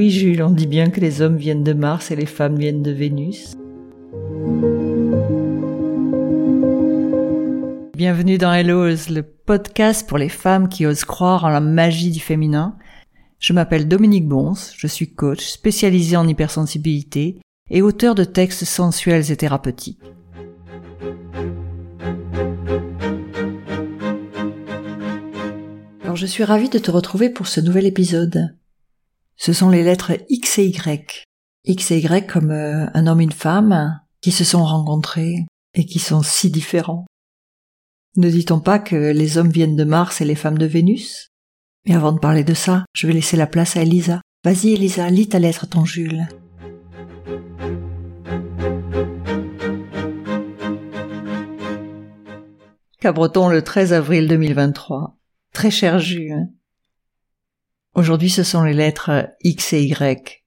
oui, Jules, on dit bien que les hommes viennent de Mars et les femmes viennent de Vénus. Bienvenue dans Hello's, le podcast pour les femmes qui osent croire en la magie du féminin. Je m'appelle Dominique Bons, je suis coach spécialisé en hypersensibilité et auteur de textes sensuels et thérapeutiques. Alors je suis ravie de te retrouver pour ce nouvel épisode. Ce sont les lettres X et Y. X et Y comme euh, un homme et une femme qui se sont rencontrés et qui sont si différents. Ne dit-on pas que les hommes viennent de Mars et les femmes de Vénus? Mais avant de parler de ça, je vais laisser la place à Elisa. Vas-y Elisa, lis ta lettre ton Jules. Cabreton le 13 avril 2023. Très cher Jules, Aujourd'hui, ce sont les lettres X et Y.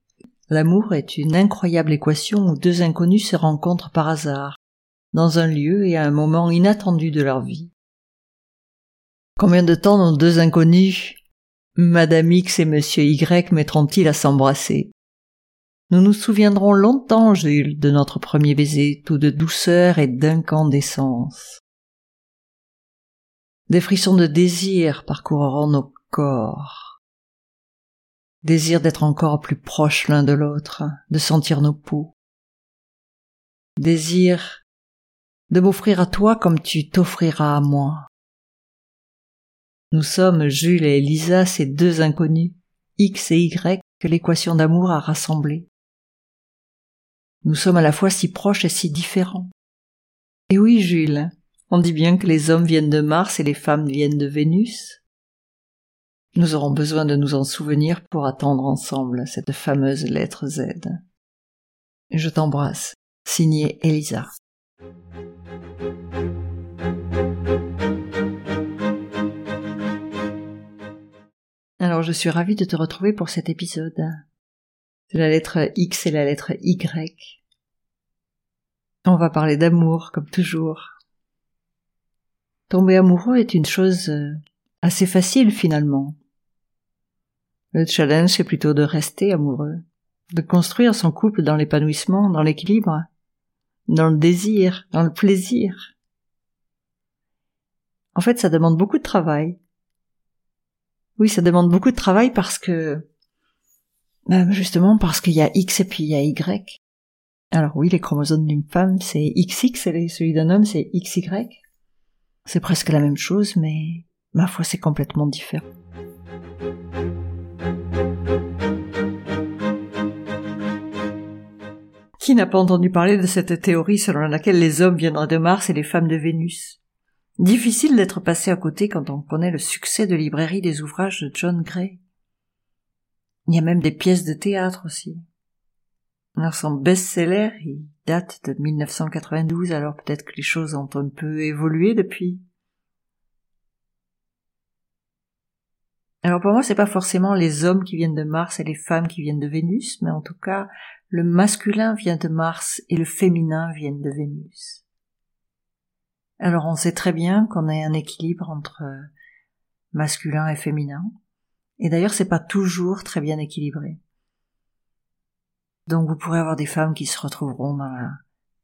L'amour est une incroyable équation où deux inconnus se rencontrent par hasard, dans un lieu et à un moment inattendu de leur vie. Combien de temps nos deux inconnus, Madame X et Monsieur Y, mettront-ils à s'embrasser? Nous nous souviendrons longtemps, Jules, de notre premier baiser, tout de douceur et d'incandescence. Des frissons de désir parcourront nos corps désir d'être encore plus proches l'un de l'autre, de sentir nos peaux, désir de m'offrir à toi comme tu t'offriras à moi. Nous sommes, Jules et Elisa, ces deux inconnus, X et Y, que l'équation d'amour a rassemblés. Nous sommes à la fois si proches et si différents. Et oui, Jules, on dit bien que les hommes viennent de Mars et les femmes viennent de Vénus. Nous aurons besoin de nous en souvenir pour attendre ensemble cette fameuse lettre Z. Je t'embrasse. Signé Elisa. Alors je suis ravie de te retrouver pour cet épisode. C'est la lettre X et la lettre Y. On va parler d'amour, comme toujours. Tomber amoureux est une chose assez facile finalement. Le challenge, c'est plutôt de rester amoureux, de construire son couple dans l'épanouissement, dans l'équilibre, dans le désir, dans le plaisir. En fait, ça demande beaucoup de travail. Oui, ça demande beaucoup de travail parce que, ben justement, parce qu'il y a X et puis il y a Y. Alors oui, les chromosomes d'une femme, c'est XX et celui d'un homme, c'est XY. C'est presque la même chose, mais ma foi, c'est complètement différent. N'a pas entendu parler de cette théorie selon laquelle les hommes viendraient de Mars et les femmes de Vénus Difficile d'être passé à côté quand on connaît le succès de librairie des ouvrages de John Gray. Il y a même des pièces de théâtre aussi. Alors son best-seller, il date de 1992, alors peut-être que les choses ont un peu évolué depuis. Alors pour moi, c'est pas forcément les hommes qui viennent de Mars et les femmes qui viennent de Vénus, mais en tout cas, le masculin vient de Mars et le féminin vient de Vénus. Alors on sait très bien qu'on a un équilibre entre masculin et féminin. Et d'ailleurs, c'est pas toujours très bien équilibré. Donc vous pourrez avoir des femmes qui se retrouveront dans la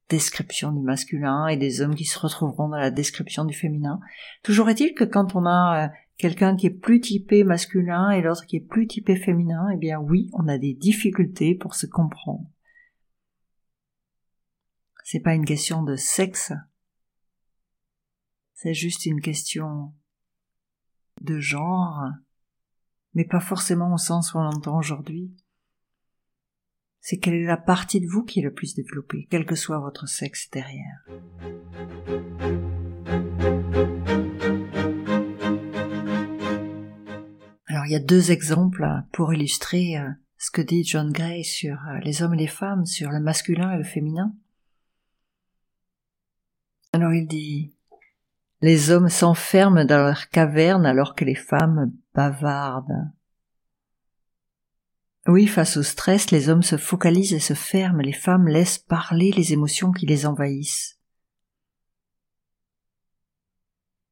description du masculin et des hommes qui se retrouveront dans la description du féminin. Toujours est-il que quand on a euh, quelqu'un qui est plus typé masculin et l'autre qui est plus typé féminin, eh bien oui, on a des difficultés pour se comprendre. C'est pas une question de sexe, c'est juste une question de genre, mais pas forcément au sens où on l'entend aujourd'hui. C'est quelle est la partie de vous qui est le plus développée, quel que soit votre sexe derrière. Il y a deux exemples pour illustrer euh, ce que dit John Gray sur euh, les hommes et les femmes, sur le masculin et le féminin. Alors il dit Les hommes s'enferment dans leur caverne alors que les femmes bavardent. Oui, face au stress, les hommes se focalisent et se ferment, les femmes laissent parler les émotions qui les envahissent.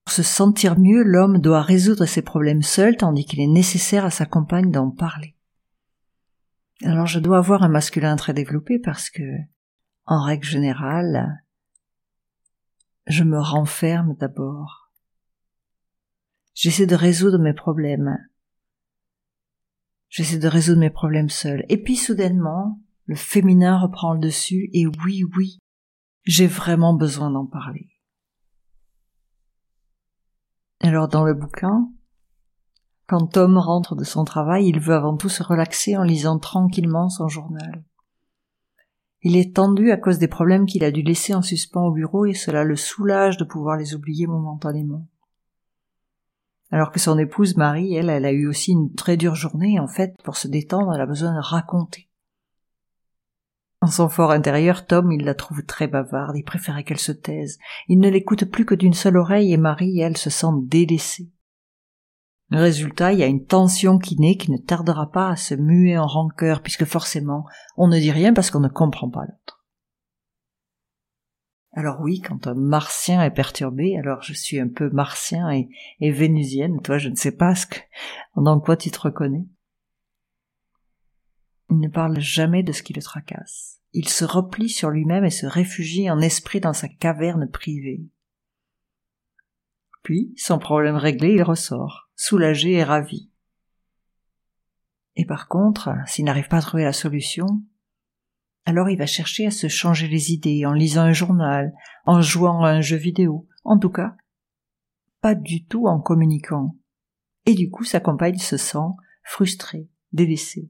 Pour se sentir mieux, l'homme doit résoudre ses problèmes seul, tandis qu'il est nécessaire à sa compagne d'en parler. Alors je dois avoir un masculin très développé parce que, en règle générale, je me renferme d'abord. J'essaie de résoudre mes problèmes. J'essaie de résoudre mes problèmes seul. Et puis soudainement, le féminin reprend le dessus et oui, oui, j'ai vraiment besoin d'en parler. Alors dans le bouquin, quand Tom rentre de son travail, il veut avant tout se relaxer en lisant tranquillement son journal. Il est tendu à cause des problèmes qu'il a dû laisser en suspens au bureau et cela le soulage de pouvoir les oublier momentanément. Alors que son épouse Marie, elle, elle a eu aussi une très dure journée en fait, pour se détendre, elle a besoin de raconter. En son fort intérieur, Tom, il la trouve très bavarde, il préférait qu'elle se taise. Il ne l'écoute plus que d'une seule oreille et Marie, elle, se sent délaissée. Résultat, il y a une tension qui naît qui ne tardera pas à se muer en rancœur, puisque forcément, on ne dit rien parce qu'on ne comprend pas l'autre. Alors oui, quand un martien est perturbé, alors je suis un peu martien et, et vénusienne, toi je ne sais pas ce que, dans quoi tu te reconnais. Il ne parle jamais de ce qui le tracasse. Il se replie sur lui-même et se réfugie en esprit dans sa caverne privée. Puis, son problème réglé, il ressort, soulagé et ravi. Et par contre, s'il n'arrive pas à trouver la solution, alors il va chercher à se changer les idées en lisant un journal, en jouant à un jeu vidéo, en tout cas, pas du tout en communiquant. Et du coup, sa compagne se sent frustrée, délaissée.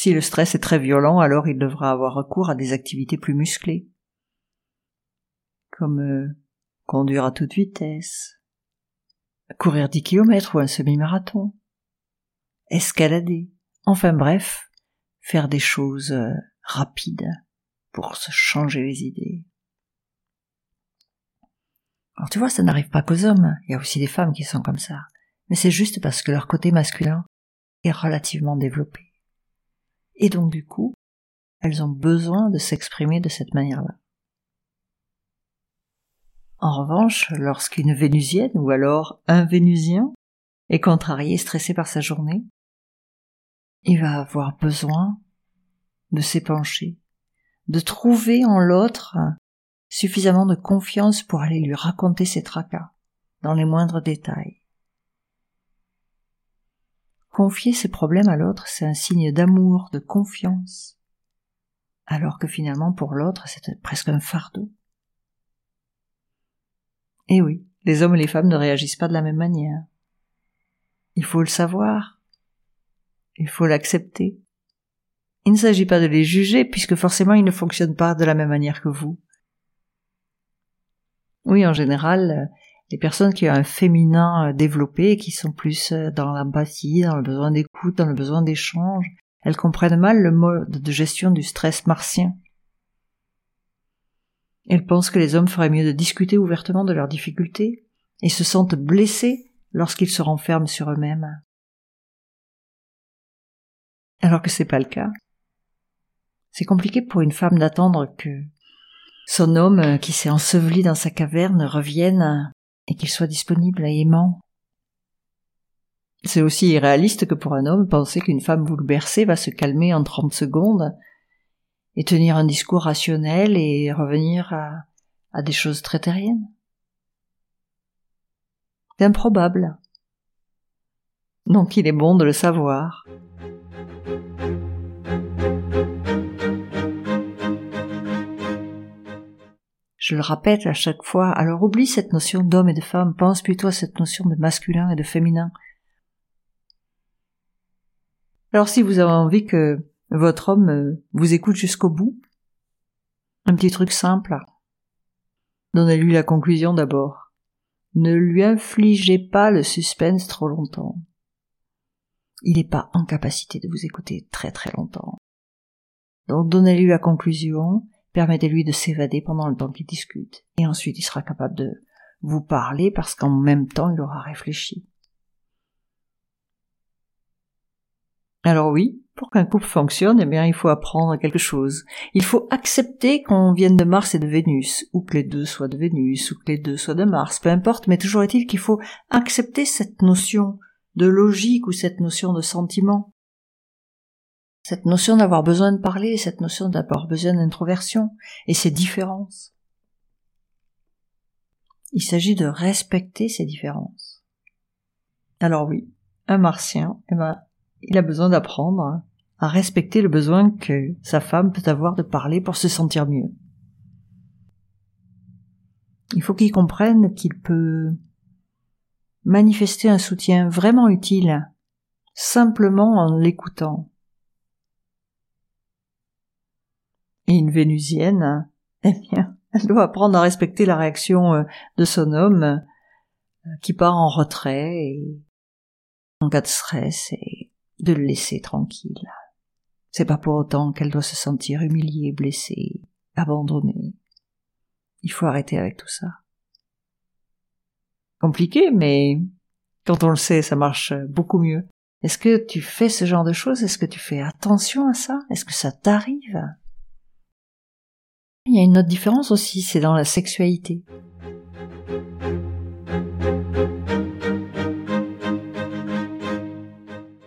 Si le stress est très violent, alors il devra avoir recours à des activités plus musclées, comme euh, conduire à toute vitesse, courir dix kilomètres ou un semi-marathon, escalader, enfin bref, faire des choses euh, rapides pour se changer les idées. Alors tu vois, ça n'arrive pas qu'aux hommes, il y a aussi des femmes qui sont comme ça, mais c'est juste parce que leur côté masculin est relativement développé. Et donc du coup, elles ont besoin de s'exprimer de cette manière-là. En revanche, lorsqu'une Vénusienne ou alors un Vénusien est contrarié, stressé par sa journée, il va avoir besoin de s'épancher, de trouver en l'autre suffisamment de confiance pour aller lui raconter ses tracas, dans les moindres détails. Confier ses problèmes à l'autre, c'est un signe d'amour, de confiance, alors que finalement pour l'autre, c'est presque un fardeau. Eh oui, les hommes et les femmes ne réagissent pas de la même manière. Il faut le savoir. Il faut l'accepter. Il ne s'agit pas de les juger, puisque forcément ils ne fonctionnent pas de la même manière que vous. Oui, en général, les personnes qui ont un féminin développé, qui sont plus dans l'empathie, dans le besoin d'écoute, dans le besoin d'échange, elles comprennent mal le mode de gestion du stress martien. Elles pensent que les hommes feraient mieux de discuter ouvertement de leurs difficultés et se sentent blessés lorsqu'ils se renferment sur eux-mêmes. Alors que c'est pas le cas. C'est compliqué pour une femme d'attendre que son homme qui s'est enseveli dans sa caverne revienne et qu'il soit disponible et aimant. C'est aussi irréaliste que pour un homme penser qu'une femme bouleversée va se calmer en trente secondes et tenir un discours rationnel et revenir à, à des choses très terriennes. C'est improbable. Donc il est bon de le savoir. Je le répète à chaque fois, alors oublie cette notion d'homme et de femme, pense plutôt à cette notion de masculin et de féminin. Alors si vous avez envie que votre homme euh, vous écoute jusqu'au bout Un petit truc simple. Donnez-lui la conclusion d'abord. Ne lui infligez pas le suspense trop longtemps. Il n'est pas en capacité de vous écouter très très longtemps. Donc donnez-lui la conclusion, permettez-lui de s'évader pendant le temps qu'il discute, et ensuite il sera capable de vous parler parce qu'en même temps il aura réfléchi. Alors oui, pour qu'un couple fonctionne, eh bien, il faut apprendre quelque chose. Il faut accepter qu'on vienne de Mars et de Vénus, ou que les deux soient de Vénus, ou que les deux soient de Mars, peu importe, mais toujours est-il qu'il faut accepter cette notion de logique ou cette notion de sentiment, cette notion d'avoir besoin de parler, cette notion d'avoir besoin d'introversion et ces différences. Il s'agit de respecter ces différences. Alors oui, un martien, eh ben, il a besoin d'apprendre à respecter le besoin que sa femme peut avoir de parler pour se sentir mieux. Il faut qu'il comprenne qu'il peut manifester un soutien vraiment utile simplement en l'écoutant. Et une vénusienne, eh bien, elle doit apprendre à respecter la réaction euh, de son homme euh, qui part en retrait et en cas de stress et de le laisser tranquille. C'est pas pour autant qu'elle doit se sentir humiliée, blessée, abandonnée. Il faut arrêter avec tout ça. Compliqué, mais quand on le sait, ça marche beaucoup mieux. Est-ce que tu fais ce genre de choses? Est-ce que tu fais attention à ça? Est-ce que ça t'arrive? Il y a une autre différence aussi, c'est dans la sexualité.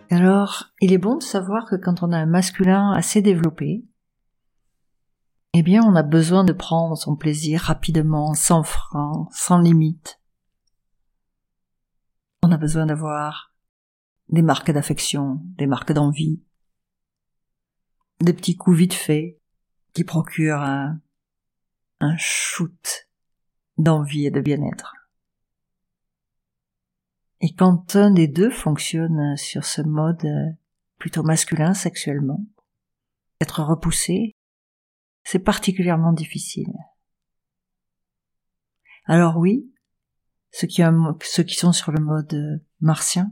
Alors, il est bon de savoir que quand on a un masculin assez développé, eh bien, on a besoin de prendre son plaisir rapidement, sans frein, sans limite. On a besoin d'avoir des marques d'affection, des marques d'envie, des petits coups vite faits qui procurent un, un shoot d'envie et de bien-être. Et quand un des deux fonctionne sur ce mode euh, plutôt masculin sexuellement, être repoussé, c'est particulièrement difficile. Alors oui, ceux qui, ceux qui sont sur le mode euh, martien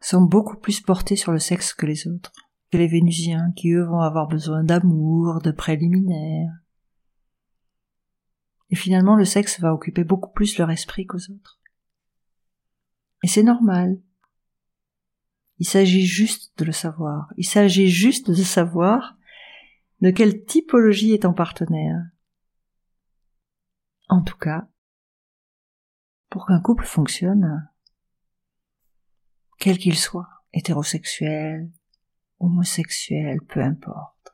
sont beaucoup plus portés sur le sexe que les autres, que les vénusiens qui eux vont avoir besoin d'amour, de préliminaires. Et finalement le sexe va occuper beaucoup plus leur esprit qu'aux autres. Et c'est normal. Il s'agit juste de le savoir. Il s'agit juste de savoir de quelle typologie est ton partenaire. En tout cas, pour qu'un couple fonctionne, quel qu'il soit, hétérosexuel, homosexuel, peu importe,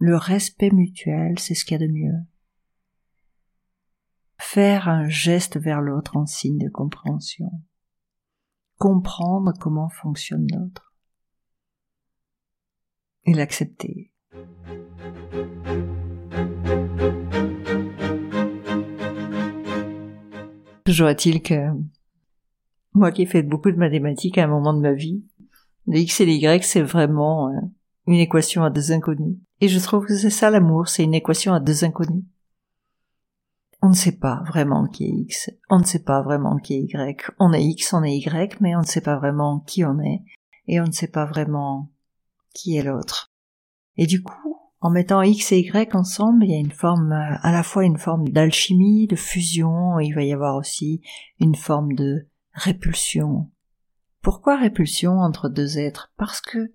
le respect mutuel, c'est ce qu'il y a de mieux faire un geste vers l'autre en signe de compréhension, comprendre comment fonctionne l'autre et l'accepter. Toujours est-il que moi qui ai fait beaucoup de mathématiques à un moment de ma vie, le x et les y c'est vraiment euh, une équation à deux inconnus. Et je trouve que c'est ça l'amour, c'est une équation à deux inconnus. On ne sait pas vraiment qui est X, on ne sait pas vraiment qui est Y. On est X, on est Y, mais on ne sait pas vraiment qui on est, et on ne sait pas vraiment qui est l'autre. Et du coup, en mettant X et Y ensemble, il y a une forme, à la fois une forme d'alchimie, de fusion, il va y avoir aussi une forme de répulsion. Pourquoi répulsion entre deux êtres? Parce que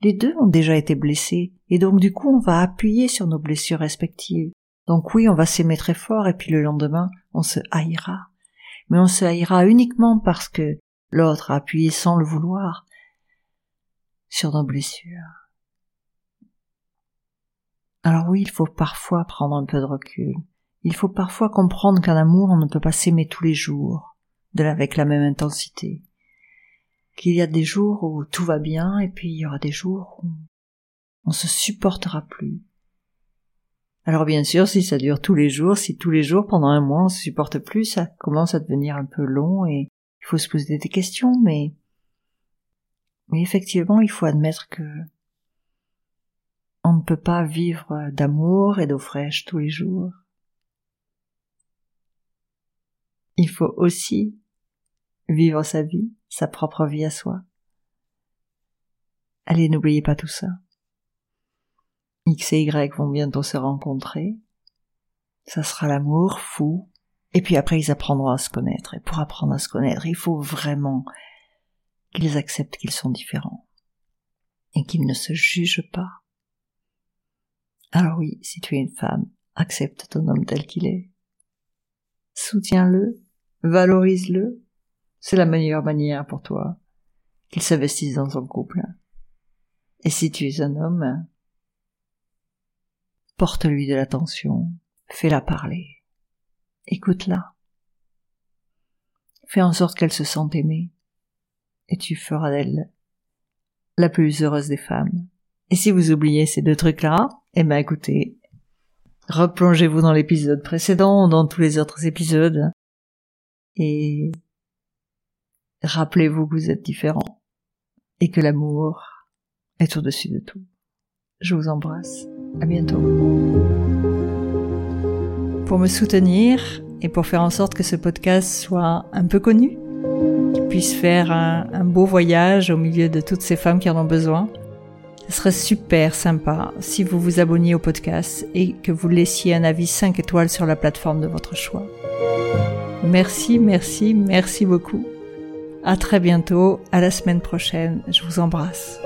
les deux ont déjà été blessés, et donc du coup on va appuyer sur nos blessures respectives. Donc oui, on va s'aimer très fort et puis le lendemain, on se haïra. Mais on se haïra uniquement parce que l'autre a appuyé sans le vouloir sur nos blessures. Alors oui, il faut parfois prendre un peu de recul. Il faut parfois comprendre qu'en amour, on ne peut pas s'aimer tous les jours, avec la même intensité. Qu'il y a des jours où tout va bien et puis il y aura des jours où on se supportera plus alors bien sûr, si ça dure tous les jours, si tous les jours pendant un mois on se supporte plus, ça commence à devenir un peu long et il faut se poser des questions, mais mais effectivement, il faut admettre que on ne peut pas vivre d'amour et d'eau fraîche tous les jours. Il faut aussi vivre sa vie, sa propre vie à soi. Allez, n'oubliez pas tout ça. X et Y vont bientôt se rencontrer. Ça sera l'amour fou. Et puis après, ils apprendront à se connaître. Et pour apprendre à se connaître, il faut vraiment qu'ils acceptent qu'ils sont différents. Et qu'ils ne se jugent pas. Alors oui, si tu es une femme, accepte ton homme tel qu'il est. Soutiens-le, valorise-le, C'est la meilleure manière pour toi qu'il s'investisse dans son couple. Et si tu es un homme, porte-lui de l'attention, fais-la parler, écoute-la. Fais en sorte qu'elle se sente aimée, et tu feras d'elle la plus heureuse des femmes. Et si vous oubliez ces deux trucs-là, eh ben écoutez, replongez-vous dans l'épisode précédent, dans tous les autres épisodes, et rappelez-vous que vous êtes différents, et que l'amour est au-dessus de tout. Je vous embrasse. À bientôt. Pour me soutenir et pour faire en sorte que ce podcast soit un peu connu, qu'il puisse faire un, un beau voyage au milieu de toutes ces femmes qui en ont besoin, ce serait super sympa si vous vous abonniez au podcast et que vous laissiez un avis 5 étoiles sur la plateforme de votre choix. Merci, merci, merci beaucoup. À très bientôt, à la semaine prochaine. Je vous embrasse.